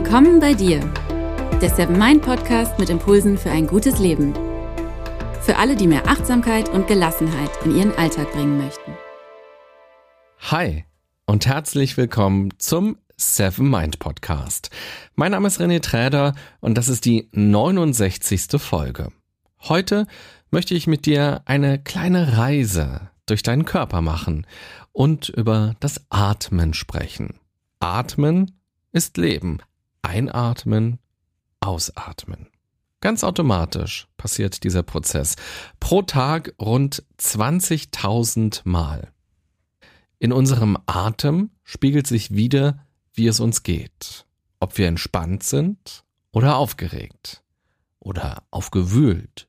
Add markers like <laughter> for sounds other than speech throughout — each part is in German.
Willkommen bei dir, der Seven Mind Podcast mit Impulsen für ein gutes Leben. Für alle, die mehr Achtsamkeit und Gelassenheit in ihren Alltag bringen möchten. Hi und herzlich willkommen zum Seven Mind Podcast. Mein Name ist René Träder und das ist die 69. Folge. Heute möchte ich mit dir eine kleine Reise durch deinen Körper machen und über das Atmen sprechen. Atmen ist Leben. Einatmen, ausatmen. Ganz automatisch passiert dieser Prozess. Pro Tag rund 20.000 Mal. In unserem Atem spiegelt sich wieder, wie es uns geht. Ob wir entspannt sind oder aufgeregt oder aufgewühlt.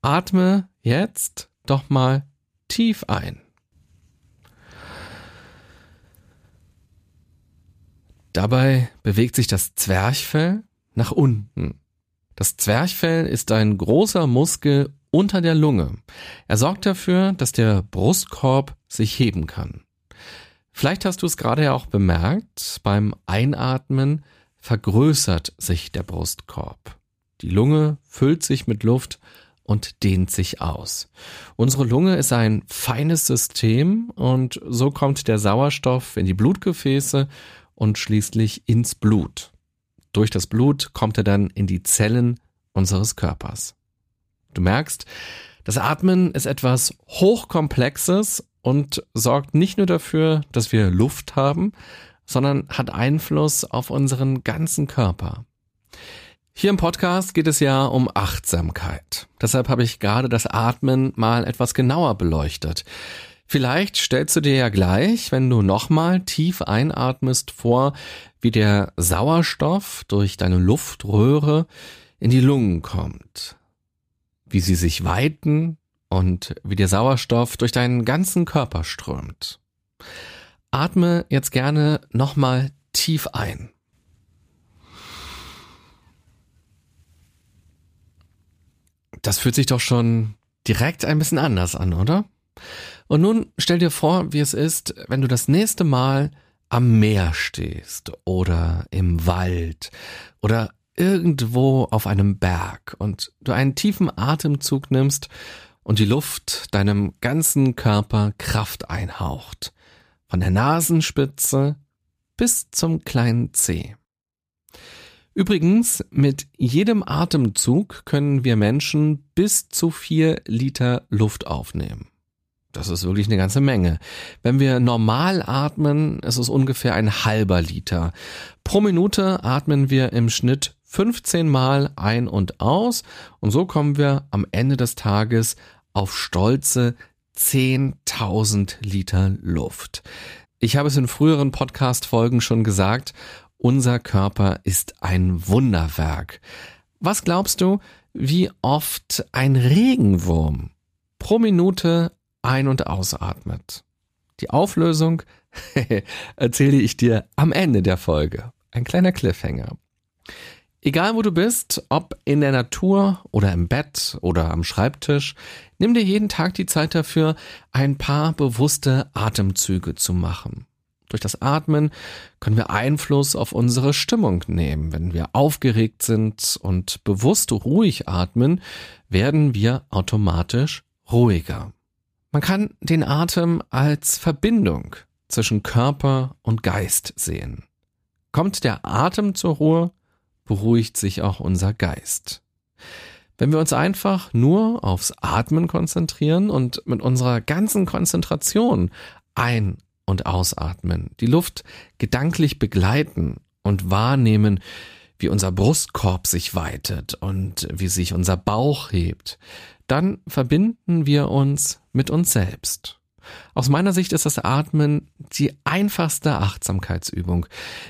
Atme jetzt doch mal tief ein. Dabei bewegt sich das Zwerchfell nach unten. Das Zwerchfell ist ein großer Muskel unter der Lunge. Er sorgt dafür, dass der Brustkorb sich heben kann. Vielleicht hast du es gerade ja auch bemerkt, beim Einatmen vergrößert sich der Brustkorb. Die Lunge füllt sich mit Luft und dehnt sich aus. Unsere Lunge ist ein feines System und so kommt der Sauerstoff in die Blutgefäße und schließlich ins Blut. Durch das Blut kommt er dann in die Zellen unseres Körpers. Du merkst, das Atmen ist etwas Hochkomplexes und sorgt nicht nur dafür, dass wir Luft haben, sondern hat Einfluss auf unseren ganzen Körper. Hier im Podcast geht es ja um Achtsamkeit. Deshalb habe ich gerade das Atmen mal etwas genauer beleuchtet. Vielleicht stellst du dir ja gleich, wenn du nochmal tief einatmest, vor, wie der Sauerstoff durch deine Luftröhre in die Lungen kommt, wie sie sich weiten und wie der Sauerstoff durch deinen ganzen Körper strömt. Atme jetzt gerne nochmal tief ein. Das fühlt sich doch schon direkt ein bisschen anders an, oder? Und nun stell dir vor, wie es ist, wenn du das nächste Mal am Meer stehst oder im Wald oder irgendwo auf einem Berg und du einen tiefen Atemzug nimmst und die Luft deinem ganzen Körper Kraft einhaucht. Von der Nasenspitze bis zum kleinen Zeh. Übrigens, mit jedem Atemzug können wir Menschen bis zu vier Liter Luft aufnehmen. Das ist wirklich eine ganze Menge. Wenn wir normal atmen, ist es ungefähr ein halber Liter. Pro Minute atmen wir im Schnitt 15 Mal ein und aus und so kommen wir am Ende des Tages auf stolze 10.000 Liter Luft. Ich habe es in früheren Podcast-Folgen schon gesagt, unser Körper ist ein Wunderwerk. Was glaubst du, wie oft ein Regenwurm pro Minute ein- und ausatmet. Die Auflösung <laughs> erzähle ich dir am Ende der Folge. Ein kleiner Cliffhanger. Egal wo du bist, ob in der Natur oder im Bett oder am Schreibtisch, nimm dir jeden Tag die Zeit dafür, ein paar bewusste Atemzüge zu machen. Durch das Atmen können wir Einfluss auf unsere Stimmung nehmen. Wenn wir aufgeregt sind und bewusst ruhig atmen, werden wir automatisch ruhiger. Man kann den Atem als Verbindung zwischen Körper und Geist sehen. Kommt der Atem zur Ruhe, beruhigt sich auch unser Geist. Wenn wir uns einfach nur aufs Atmen konzentrieren und mit unserer ganzen Konzentration ein- und ausatmen, die Luft gedanklich begleiten und wahrnehmen, wie unser Brustkorb sich weitet und wie sich unser Bauch hebt, dann verbinden wir uns mit uns selbst. Aus meiner Sicht ist das Atmen die einfachste Achtsamkeitsübung.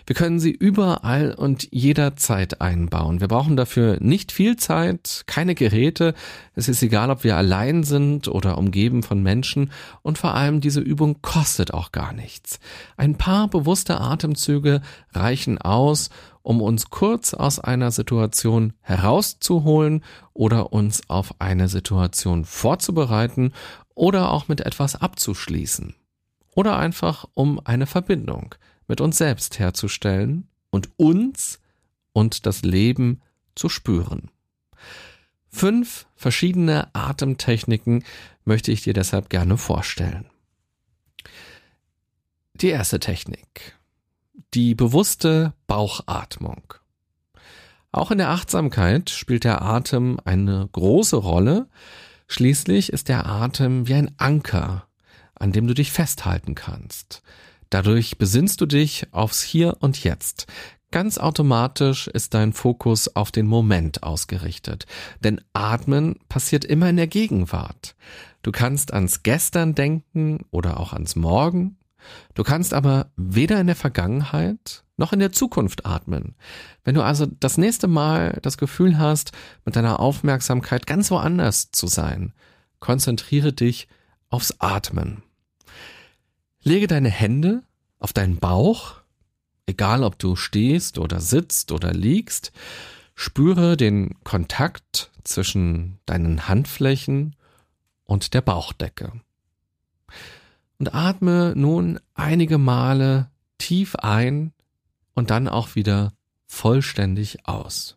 Wir können sie überall und jederzeit einbauen. Wir brauchen dafür nicht viel Zeit, keine Geräte. Es ist egal, ob wir allein sind oder umgeben von Menschen. Und vor allem diese Übung kostet auch gar nichts. Ein paar bewusste Atemzüge reichen aus, um uns kurz aus einer Situation herauszuholen oder uns auf eine Situation vorzubereiten oder auch mit etwas abzuschließen. Oder einfach um eine Verbindung mit uns selbst herzustellen und uns und das Leben zu spüren. Fünf verschiedene Atemtechniken möchte ich dir deshalb gerne vorstellen. Die erste Technik. Die bewusste Bauchatmung. Auch in der Achtsamkeit spielt der Atem eine große Rolle. Schließlich ist der Atem wie ein Anker, an dem du dich festhalten kannst. Dadurch besinnst du dich aufs Hier und Jetzt. Ganz automatisch ist dein Fokus auf den Moment ausgerichtet. Denn Atmen passiert immer in der Gegenwart. Du kannst ans Gestern denken oder auch ans Morgen. Du kannst aber weder in der Vergangenheit noch in der Zukunft atmen. Wenn du also das nächste Mal das Gefühl hast, mit deiner Aufmerksamkeit ganz woanders zu sein, konzentriere dich aufs Atmen. Lege deine Hände auf deinen Bauch, egal ob du stehst oder sitzt oder liegst, spüre den Kontakt zwischen deinen Handflächen und der Bauchdecke. Und atme nun einige Male tief ein und dann auch wieder vollständig aus.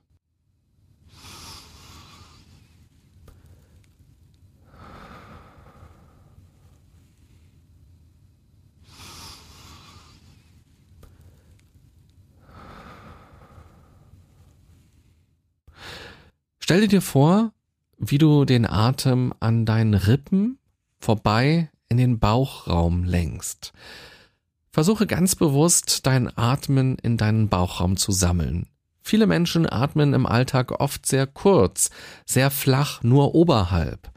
Stell dir vor, wie du den Atem an deinen Rippen vorbei in den Bauchraum lenkst. Versuche ganz bewusst dein Atmen in deinen Bauchraum zu sammeln. Viele Menschen atmen im Alltag oft sehr kurz, sehr flach, nur oberhalb.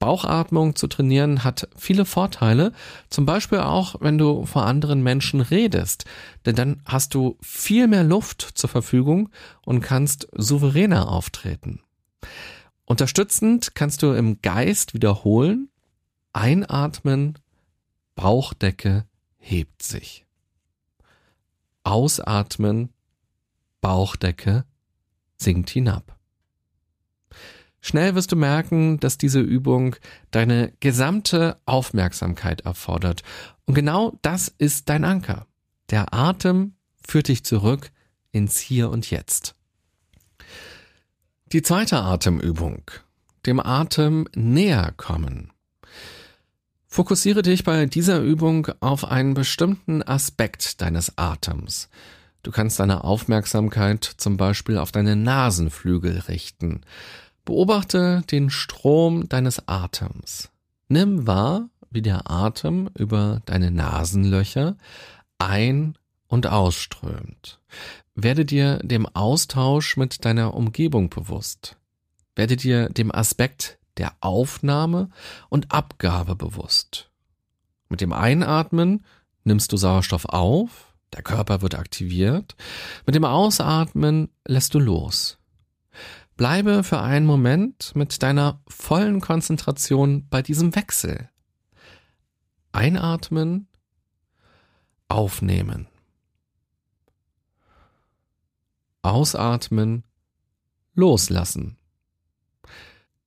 Bauchatmung zu trainieren hat viele Vorteile, zum Beispiel auch, wenn du vor anderen Menschen redest, denn dann hast du viel mehr Luft zur Verfügung und kannst souveräner auftreten. Unterstützend kannst du im Geist wiederholen, einatmen, Bauchdecke hebt sich. Ausatmen, Bauchdecke sinkt hinab. Schnell wirst du merken, dass diese Übung deine gesamte Aufmerksamkeit erfordert. Und genau das ist dein Anker. Der Atem führt dich zurück ins Hier und Jetzt. Die zweite Atemübung. Dem Atem näher kommen. Fokussiere dich bei dieser Übung auf einen bestimmten Aspekt deines Atems. Du kannst deine Aufmerksamkeit zum Beispiel auf deine Nasenflügel richten. Beobachte den Strom deines Atems. Nimm wahr, wie der Atem über deine Nasenlöcher ein- und ausströmt. Werde dir dem Austausch mit deiner Umgebung bewusst. Werde dir dem Aspekt der Aufnahme und Abgabe bewusst. Mit dem Einatmen nimmst du Sauerstoff auf, der Körper wird aktiviert, mit dem Ausatmen lässt du los. Bleibe für einen Moment mit deiner vollen Konzentration bei diesem Wechsel. Einatmen, aufnehmen. Ausatmen, loslassen.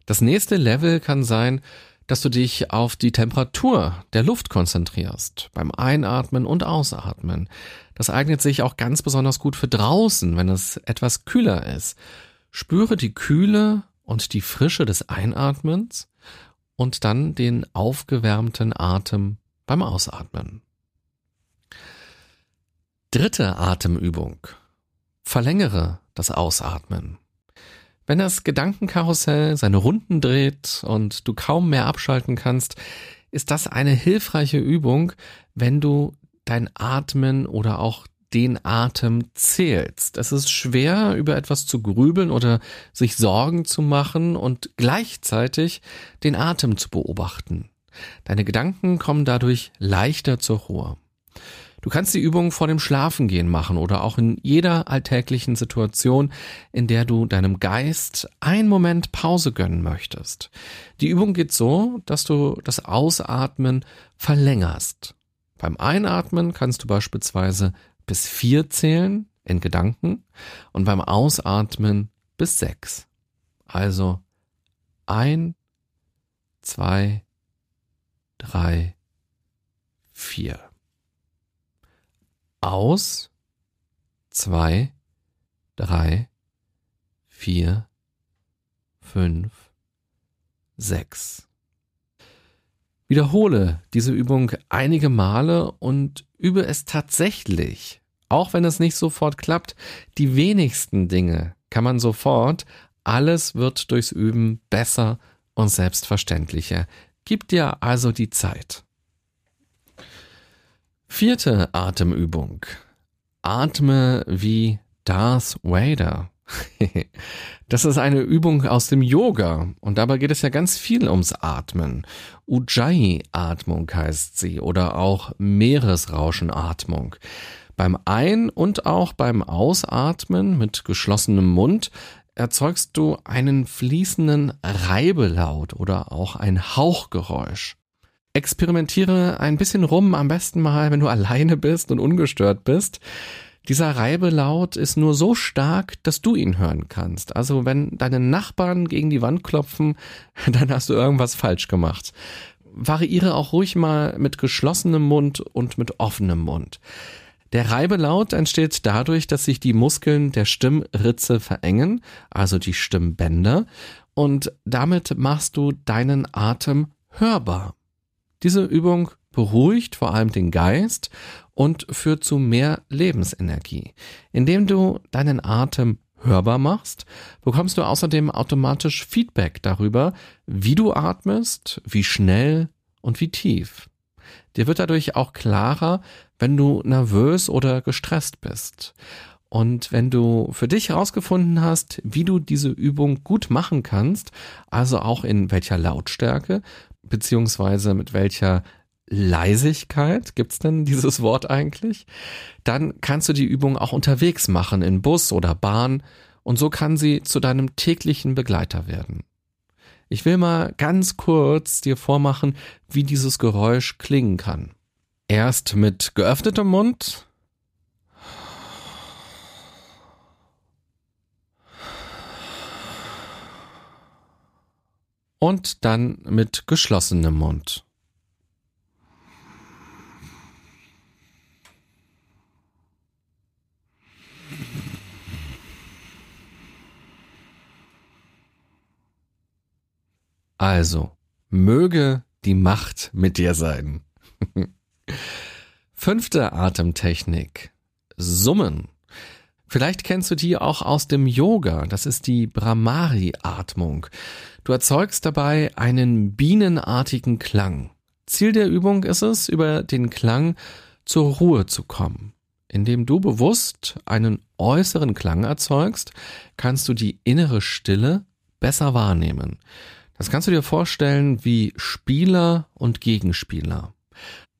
Das nächste Level kann sein, dass du dich auf die Temperatur der Luft konzentrierst, beim Einatmen und Ausatmen. Das eignet sich auch ganz besonders gut für draußen, wenn es etwas kühler ist. Spüre die Kühle und die Frische des Einatmens und dann den aufgewärmten Atem beim Ausatmen. Dritte Atemübung. Verlängere das Ausatmen. Wenn das Gedankenkarussell seine Runden dreht und du kaum mehr abschalten kannst, ist das eine hilfreiche Übung, wenn du dein Atmen oder auch den Atem zählst. Es ist schwer, über etwas zu grübeln oder sich Sorgen zu machen und gleichzeitig den Atem zu beobachten. Deine Gedanken kommen dadurch leichter zur Ruhe. Du kannst die Übung vor dem Schlafengehen machen oder auch in jeder alltäglichen Situation, in der du deinem Geist einen Moment Pause gönnen möchtest. Die Übung geht so, dass du das Ausatmen verlängerst. Beim Einatmen kannst du beispielsweise bis vier zählen in Gedanken und beim Ausatmen bis sechs. Also ein, zwei, drei, vier aus, zwei, drei, vier, fünf, sechs. Wiederhole diese Übung einige Male und übe es tatsächlich. Auch wenn es nicht sofort klappt, die wenigsten Dinge kann man sofort, alles wird durchs Üben besser und selbstverständlicher. Gib dir also die Zeit. Vierte Atemübung. Atme wie Darth Vader. <laughs> Das ist eine Übung aus dem Yoga und dabei geht es ja ganz viel ums Atmen. Ujjayi-Atmung heißt sie oder auch Meeresrauschenatmung. Beim Ein- und auch beim Ausatmen mit geschlossenem Mund erzeugst du einen fließenden Reibelaut oder auch ein Hauchgeräusch. Experimentiere ein bisschen rum, am besten mal, wenn du alleine bist und ungestört bist. Dieser Reibelaut ist nur so stark, dass du ihn hören kannst. Also wenn deine Nachbarn gegen die Wand klopfen, <laughs> dann hast du irgendwas falsch gemacht. Variiere auch ruhig mal mit geschlossenem Mund und mit offenem Mund. Der Reibelaut entsteht dadurch, dass sich die Muskeln der Stimmritze verengen, also die Stimmbänder, und damit machst du deinen Atem hörbar. Diese Übung beruhigt vor allem den Geist und führt zu mehr Lebensenergie. Indem du deinen Atem hörbar machst, bekommst du außerdem automatisch Feedback darüber, wie du atmest, wie schnell und wie tief. Dir wird dadurch auch klarer, wenn du nervös oder gestresst bist. Und wenn du für dich herausgefunden hast, wie du diese Übung gut machen kannst, also auch in welcher Lautstärke, beziehungsweise mit welcher Leisigkeit, gibt's denn dieses Wort eigentlich? Dann kannst du die Übung auch unterwegs machen, in Bus oder Bahn, und so kann sie zu deinem täglichen Begleiter werden. Ich will mal ganz kurz dir vormachen, wie dieses Geräusch klingen kann. Erst mit geöffnetem Mund. Und dann mit geschlossenem Mund. Also, möge die Macht mit dir sein. <laughs> Fünfte Atemtechnik. Summen. Vielleicht kennst du die auch aus dem Yoga. Das ist die Brahmari-Atmung. Du erzeugst dabei einen bienenartigen Klang. Ziel der Übung ist es, über den Klang zur Ruhe zu kommen. Indem du bewusst einen äußeren Klang erzeugst, kannst du die innere Stille besser wahrnehmen. Das kannst du dir vorstellen wie Spieler und Gegenspieler.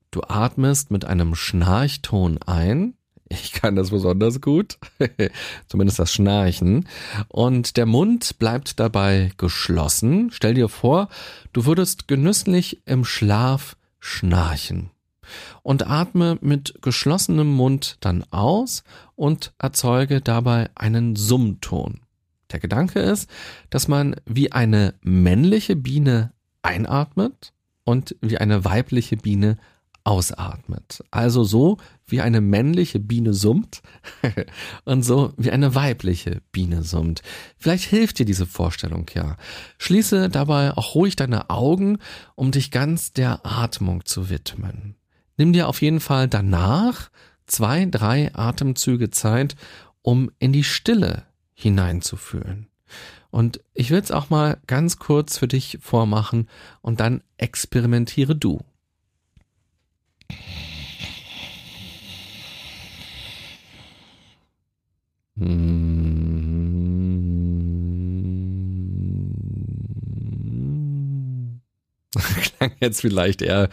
Du atmest mit einem Schnarchton ein. Ich kann das besonders gut. <laughs> Zumindest das Schnarchen. Und der Mund bleibt dabei geschlossen. Stell dir vor, du würdest genüsslich im Schlaf schnarchen. Und atme mit geschlossenem Mund dann aus und erzeuge dabei einen Summton. Der Gedanke ist, dass man wie eine männliche Biene einatmet und wie eine weibliche Biene ausatmet. Also so wie eine männliche Biene summt <laughs> und so wie eine weibliche Biene summt. Vielleicht hilft dir diese Vorstellung ja. Schließe dabei auch ruhig deine Augen, um dich ganz der Atmung zu widmen. Nimm dir auf jeden Fall danach zwei, drei Atemzüge Zeit, um in die Stille hineinzufühlen. Und ich will es auch mal ganz kurz für dich vormachen und dann experimentiere du. <laughs> Klang jetzt vielleicht eher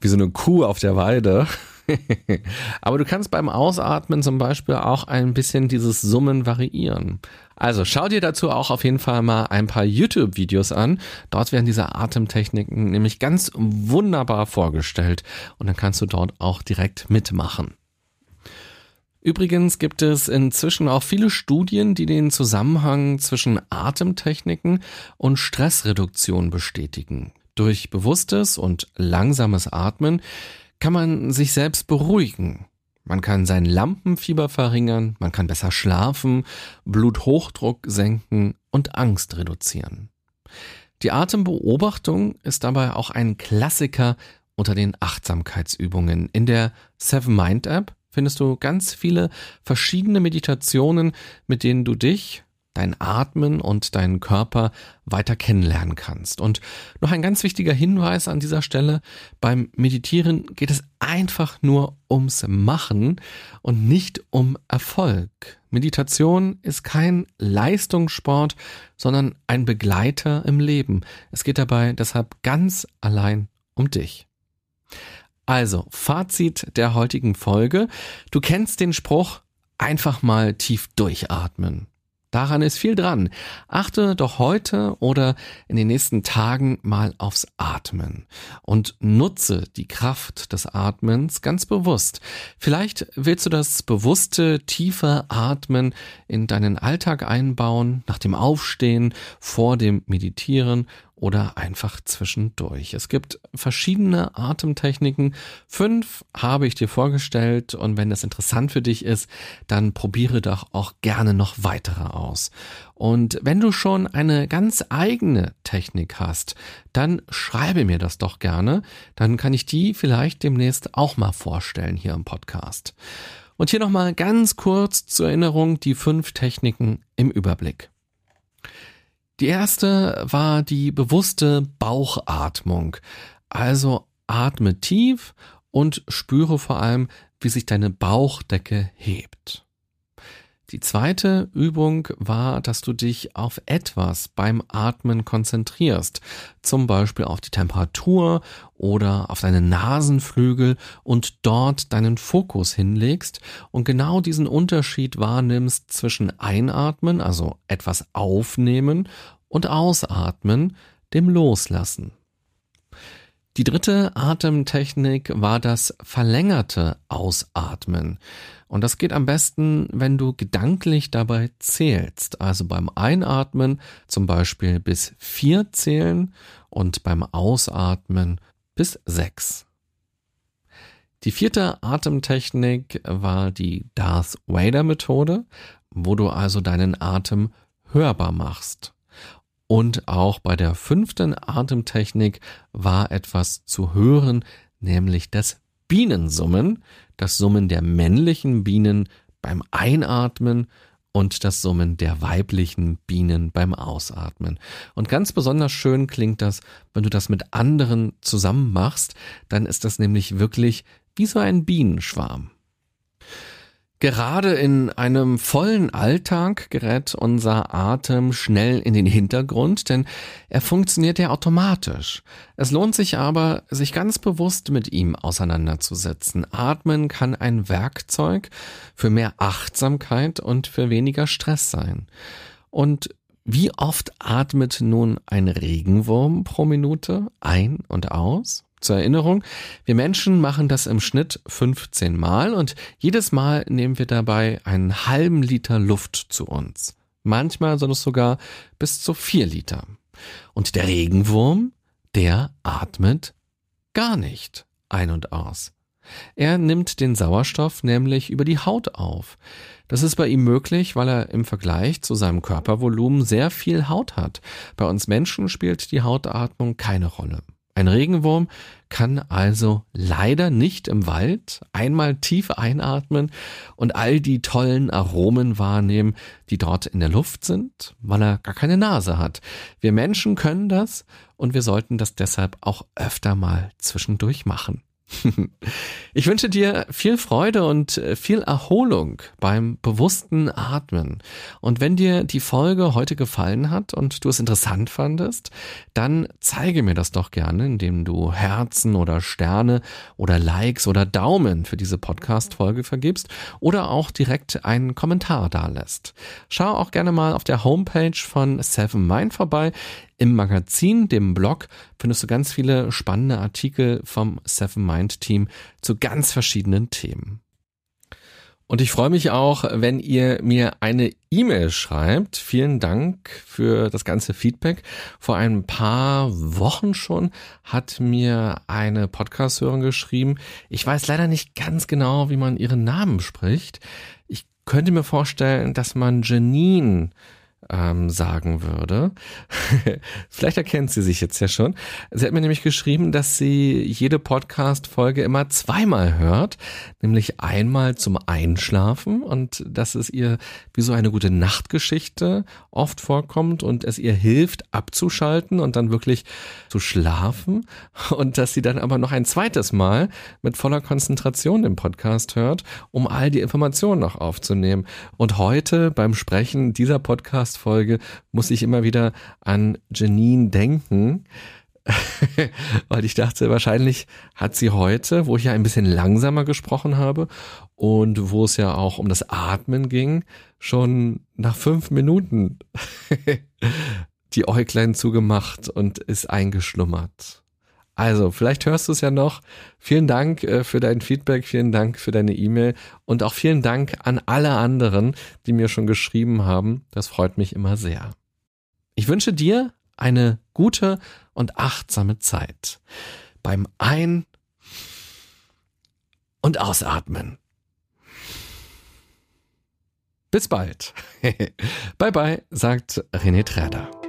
wie so eine Kuh auf der Weide. <laughs> Aber du kannst beim Ausatmen zum Beispiel auch ein bisschen dieses Summen variieren. Also schau dir dazu auch auf jeden Fall mal ein paar YouTube-Videos an. Dort werden diese Atemtechniken nämlich ganz wunderbar vorgestellt und dann kannst du dort auch direkt mitmachen. Übrigens gibt es inzwischen auch viele Studien, die den Zusammenhang zwischen Atemtechniken und Stressreduktion bestätigen. Durch bewusstes und langsames Atmen kann man sich selbst beruhigen. Man kann sein Lampenfieber verringern, man kann besser schlafen, Bluthochdruck senken und Angst reduzieren. Die Atembeobachtung ist dabei auch ein Klassiker unter den Achtsamkeitsübungen. In der Seven Mind App findest du ganz viele verschiedene Meditationen, mit denen du dich dein Atmen und deinen Körper weiter kennenlernen kannst. Und noch ein ganz wichtiger Hinweis an dieser Stelle, beim Meditieren geht es einfach nur ums Machen und nicht um Erfolg. Meditation ist kein Leistungssport, sondern ein Begleiter im Leben. Es geht dabei deshalb ganz allein um dich. Also, Fazit der heutigen Folge. Du kennst den Spruch, einfach mal tief durchatmen. Daran ist viel dran. Achte doch heute oder in den nächsten Tagen mal aufs Atmen und nutze die Kraft des Atmens ganz bewusst. Vielleicht willst du das bewusste, tiefe Atmen in deinen Alltag einbauen, nach dem Aufstehen, vor dem Meditieren oder einfach zwischendurch. Es gibt verschiedene Atemtechniken. Fünf habe ich dir vorgestellt und wenn das interessant für dich ist, dann probiere doch auch gerne noch weitere aus. Und wenn du schon eine ganz eigene Technik hast, dann schreibe mir das doch gerne. Dann kann ich die vielleicht demnächst auch mal vorstellen hier im Podcast. Und hier nochmal ganz kurz zur Erinnerung die fünf Techniken im Überblick. Die erste war die bewusste Bauchatmung. Also atme tief und spüre vor allem, wie sich deine Bauchdecke hebt. Die zweite Übung war, dass du dich auf etwas beim Atmen konzentrierst, zum Beispiel auf die Temperatur oder auf deine Nasenflügel und dort deinen Fokus hinlegst und genau diesen Unterschied wahrnimmst zwischen Einatmen, also etwas aufnehmen, und Ausatmen, dem Loslassen. Die dritte Atemtechnik war das verlängerte Ausatmen. Und das geht am besten, wenn du gedanklich dabei zählst. Also beim Einatmen zum Beispiel bis vier zählen und beim Ausatmen bis sechs. Die vierte Atemtechnik war die Darth Vader Methode, wo du also deinen Atem hörbar machst. Und auch bei der fünften Atemtechnik war etwas zu hören, nämlich das Bienensummen, das Summen der männlichen Bienen beim Einatmen und das Summen der weiblichen Bienen beim Ausatmen. Und ganz besonders schön klingt das, wenn du das mit anderen zusammen machst, dann ist das nämlich wirklich wie so ein Bienenschwarm. Gerade in einem vollen Alltag gerät unser Atem schnell in den Hintergrund, denn er funktioniert ja automatisch. Es lohnt sich aber, sich ganz bewusst mit ihm auseinanderzusetzen. Atmen kann ein Werkzeug für mehr Achtsamkeit und für weniger Stress sein. Und wie oft atmet nun ein Regenwurm pro Minute ein und aus? Zur Erinnerung, wir Menschen machen das im Schnitt 15 Mal und jedes Mal nehmen wir dabei einen halben Liter Luft zu uns. Manchmal sind es sogar bis zu vier Liter. Und der Regenwurm, der atmet gar nicht ein und aus. Er nimmt den Sauerstoff nämlich über die Haut auf. Das ist bei ihm möglich, weil er im Vergleich zu seinem Körpervolumen sehr viel Haut hat. Bei uns Menschen spielt die Hautatmung keine Rolle. Ein Regenwurm kann also leider nicht im Wald einmal tief einatmen und all die tollen Aromen wahrnehmen, die dort in der Luft sind, weil er gar keine Nase hat. Wir Menschen können das und wir sollten das deshalb auch öfter mal zwischendurch machen. <laughs> Ich wünsche dir viel Freude und äh, viel Erholung beim bewussten Atmen. Und wenn dir die Folge heute gefallen hat und du es interessant fandest, dann zeige mir das doch gerne, indem du Herzen oder Sterne oder Likes oder Daumen für diese Podcast-Folge vergibst oder auch direkt einen Kommentar dalässt. Schau auch gerne mal auf der Homepage von Seven Mind vorbei. Im Magazin, dem Blog, findest du ganz viele spannende Artikel vom Seven Mind Team zu ganz verschiedenen Themen. Und ich freue mich auch, wenn ihr mir eine E-Mail schreibt. Vielen Dank für das ganze Feedback. Vor ein paar Wochen schon hat mir eine Podcast-Hörerin geschrieben. Ich weiß leider nicht ganz genau, wie man ihren Namen spricht. Ich könnte mir vorstellen, dass man Janine ähm, sagen würde. <laughs> Vielleicht erkennt sie sich jetzt ja schon. Sie hat mir nämlich geschrieben, dass sie jede Podcast-Folge immer zweimal hört, nämlich einmal zum Einschlafen und dass es ihr wie so eine gute Nachtgeschichte oft vorkommt und es ihr hilft abzuschalten und dann wirklich zu schlafen und dass sie dann aber noch ein zweites Mal mit voller Konzentration den Podcast hört, um all die Informationen noch aufzunehmen. Und heute beim Sprechen dieser Podcast Podcast-Folge muss ich immer wieder an Janine denken. <laughs> Weil ich dachte, wahrscheinlich hat sie heute, wo ich ja ein bisschen langsamer gesprochen habe und wo es ja auch um das Atmen ging, schon nach fünf Minuten <laughs> die Äuglein zugemacht und ist eingeschlummert. Also, vielleicht hörst du es ja noch. Vielen Dank äh, für dein Feedback, vielen Dank für deine E-Mail und auch vielen Dank an alle anderen, die mir schon geschrieben haben. Das freut mich immer sehr. Ich wünsche dir eine gute und achtsame Zeit beim Ein- und Ausatmen. Bis bald. <laughs> bye bye, sagt René Träder.